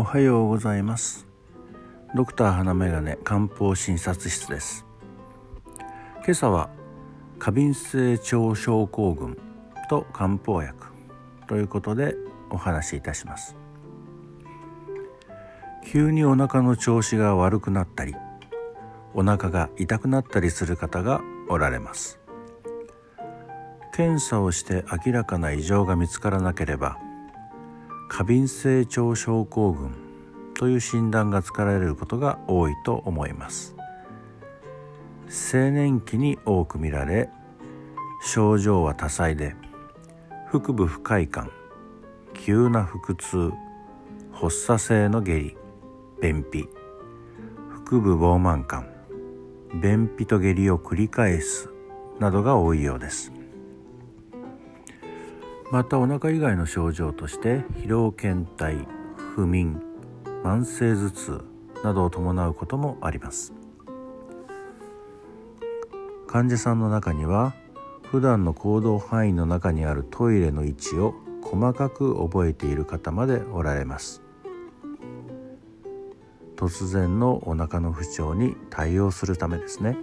おはようございます。ドクター花眼鏡漢方診察室です。今朝は過敏性腸症候群と漢方薬ということでお話しいたします。急にお腹の調子が悪くなったりお腹が痛くなったりする方がおられます。検査をして明らかな異常が見つからなければ過敏性腸症候群という診断がつかれることが多いと思います。青年期に多く見られ症状は多彩で腹部不快感急な腹痛発作性の下痢便秘腹部膨満感便秘と下痢を繰り返すなどが多いようです。またお腹以外の症状として疲労倦怠不眠慢性頭痛などを伴うこともあります。患者さんの中には普段の行動範囲の中にあるトイレの位置を細かく覚えている方までおられます。突然のお腹の不調に対応するためですね。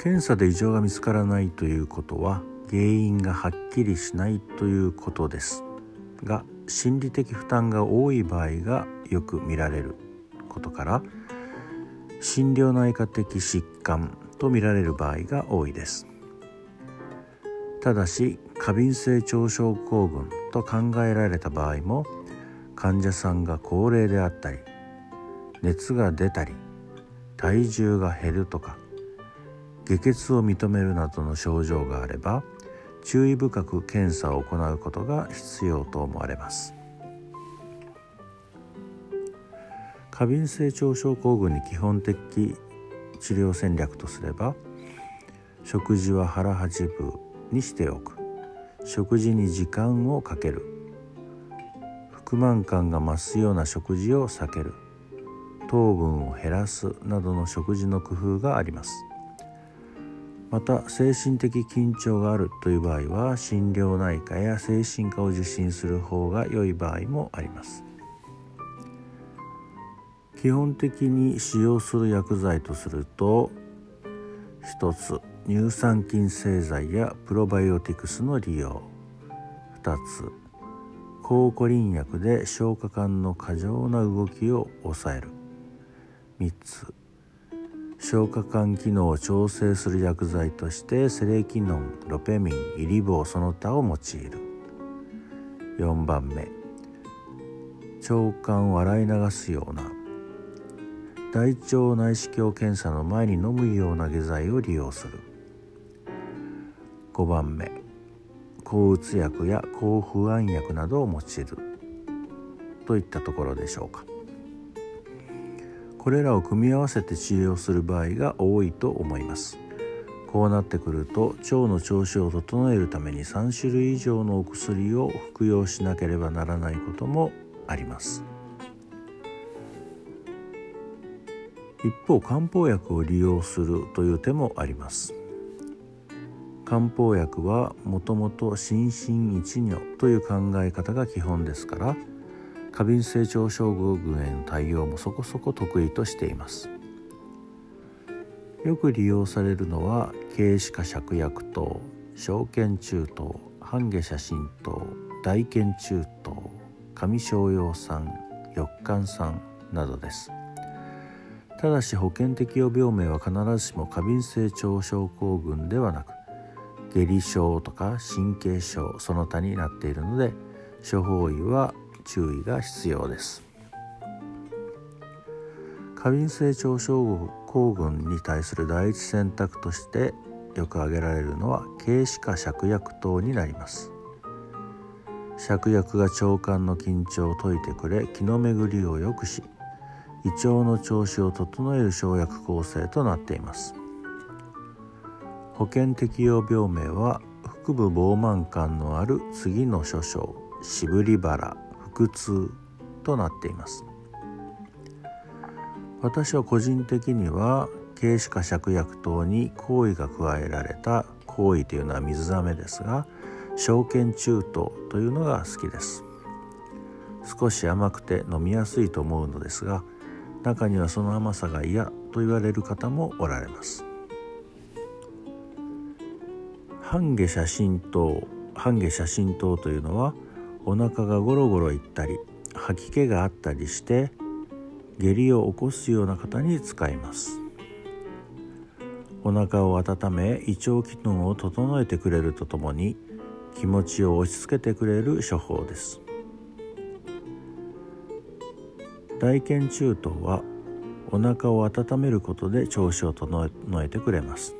検査で異常が見つからないということは原因がはっきりしないということです。が心理的負担が多い場合がよく見られることから心療内科的疾患と見られる場合が多いです。ただし過敏性腸症候群と考えられた場合も患者さんが高齢であったり熱が出たり体重が減るとか下血を認めるなどの症状があれば注意深く検査を行うことが必要と思われます。過敏性腸症候群に基本的治療戦略とすれば食事は腹八分にしておく。食事に時間をかける。腹満感が増すような食事を避ける。糖分を減らすなどの食事の工夫があります。また精神的緊張があるという場合は心療内科や精神科を受診する方が良い場合もあります。基本的に使用する薬剤とすると1つ乳酸菌製剤やプロバイオティクスの利用。2つ抗コリン薬で消化管の過剰な動きを抑える。3つ消化管機能を調整する薬剤としてセレキノンロペミンイリボーその他を用いる。4番目。腸管を洗い流すような。大腸内視鏡検査の前に飲むような下剤を利用する。5番目。抗うつ薬や抗不安薬などを用いる。といったところでしょうか。これらを組み合わせて治療する場合が多いと思います。こうなってくると腸の調子を整えるために3種類以上のお薬を服用しなければならないこともあります。一方漢方薬を利用するという手もあります。漢方薬はもともと心身一如という考え方が基本ですから過敏性腸症候群への対応もそこそこ得意としています。よく利用されるのは軽視化芍薬糖小腱中糖半下写真糖大腱中糖上昇葉酸翼管酸などです。ただし保険適用病名は必ずしも過敏性腸症候群ではなく下痢症とか神経症その他になっているので処方医は注意が必要です。過敏性腸症候群に対する第一選択としてよく挙げられるのは軽視化芍薬糖になります。芍薬が腸管の緊張を解いてくれ気の巡りを良くし胃腸の調子を整える生薬構成となっています。保険適用病名は腹部膨満感のある次の諸症渋り腹腹痛となっています。私は個人的には軽視化芍薬糖に行為が加えられた行為というのは水飴ですが証券中等というのが好きです。少し甘くて飲みやすいと思うのですが中にはその甘さが嫌と言われる方もおられます。半下写真灯半下写真灯というのはお腹がゴロゴロいったり吐き気があったりして下痢を起こすような方に使います。お腹を温め胃腸機能を整えてくれるとともに気持ちを落ち着けてくれる処方です。大腱中等はお腹を温めることで調子を整えてくれます。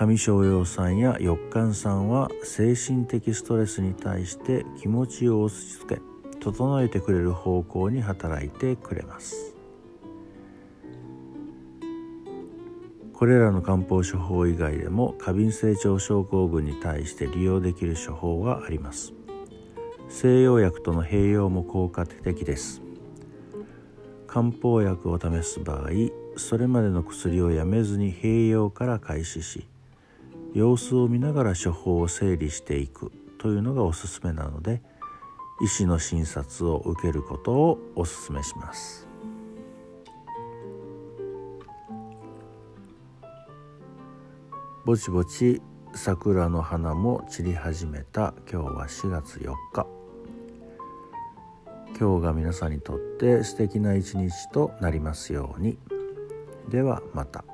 上昇葉酸や翼寒酸は精神的ストレスに対して気持ちを落ち着け整えてくれる方向に働いてくれます。これらの漢方処方以外でも過敏性腸症候群に対して利用できる処方があります。西洋薬との併用も効果的です。漢方薬を試す場合それまでの薬をやめずに併用から開始し様子を見ながら処方を整理していくというのがおすすめなので医師の診察を受けることをおすすめします。ぼちぼち桜の花も散り始めた今日は4月4日。今日が皆さんにとって素敵な一日となりますように。ではまた。